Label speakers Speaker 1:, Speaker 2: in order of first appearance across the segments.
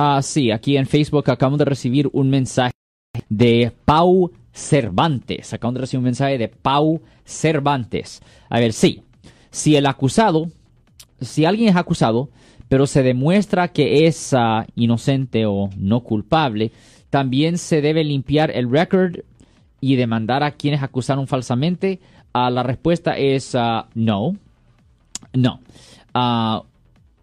Speaker 1: Ah, sí, aquí en Facebook acabamos de recibir un mensaje de Pau Cervantes. Acabamos de recibir un mensaje de Pau Cervantes. A ver, sí, si el acusado, si alguien es acusado, pero se demuestra que es ah, inocente o no culpable, también se debe limpiar el record y demandar a quienes acusaron falsamente. Ah, la respuesta es ah, no. No.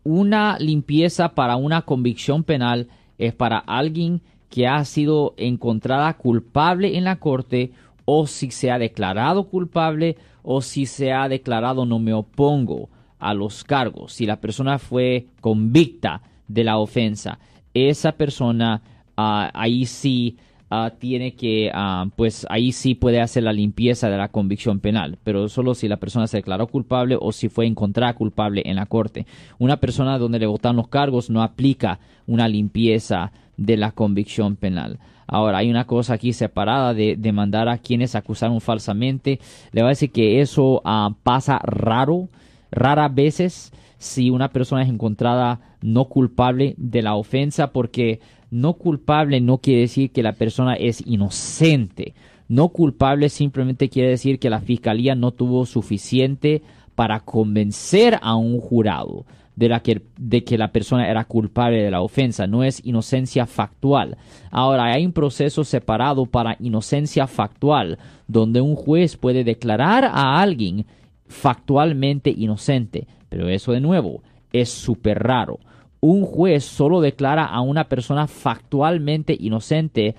Speaker 1: Una limpieza para una convicción penal es para alguien que ha sido encontrada culpable en la corte o si se ha declarado culpable o si se ha declarado no me opongo a los cargos. Si la persona fue convicta de la ofensa, esa persona ah, ahí sí ah, tiene que, ah, pues ahí sí puede hacer la limpieza de la convicción penal, pero solo si la persona se declaró culpable o si fue encontrada culpable en la corte. Una persona donde le votan los cargos no aplica una limpieza de la convicción penal. Ahora, hay una cosa aquí separada de demandar a quienes acusaron falsamente. Le voy a decir que eso ah, pasa raro, raras veces si una persona es encontrada no culpable de la ofensa, porque no culpable no quiere decir que la persona es inocente. No culpable simplemente quiere decir que la fiscalía no tuvo suficiente para convencer a un jurado de, que, de que la persona era culpable de la ofensa. No es inocencia factual. Ahora, hay un proceso separado para inocencia factual, donde un juez puede declarar a alguien factualmente inocente. Pero eso de nuevo es súper raro. Un juez solo declara a una persona factualmente inocente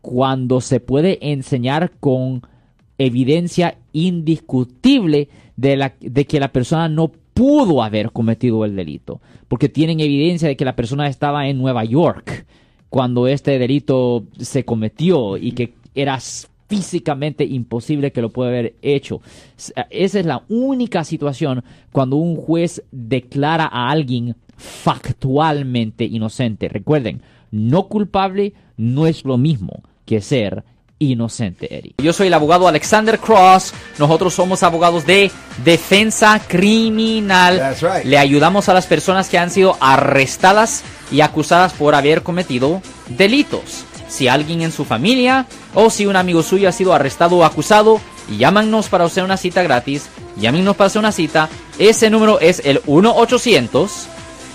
Speaker 1: cuando se puede enseñar con evidencia indiscutible de, la, de que la persona no pudo haber cometido el delito, porque tienen evidencia de que la persona estaba en Nueva York cuando este delito se cometió y que era físicamente imposible que lo pueda haber hecho. Esa es la única situación cuando un juez declara a alguien factualmente inocente. Recuerden, no culpable no es lo mismo que ser inocente, Eric. Yo soy el abogado Alexander Cross. Nosotros somos abogados de defensa criminal.
Speaker 2: That's right.
Speaker 1: Le ayudamos a las personas que han sido arrestadas y acusadas por haber cometido delitos. Si alguien en su familia o si un amigo suyo ha sido arrestado o acusado, llámanos para hacer una cita gratis. Llámenos para hacer una cita. Ese número es el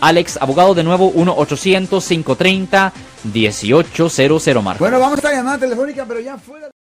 Speaker 1: Alex, abogado de nuevo, 1-800-530-1800. Marco.
Speaker 2: Bueno, vamos a esta llamada telefónica, pero ya fuera.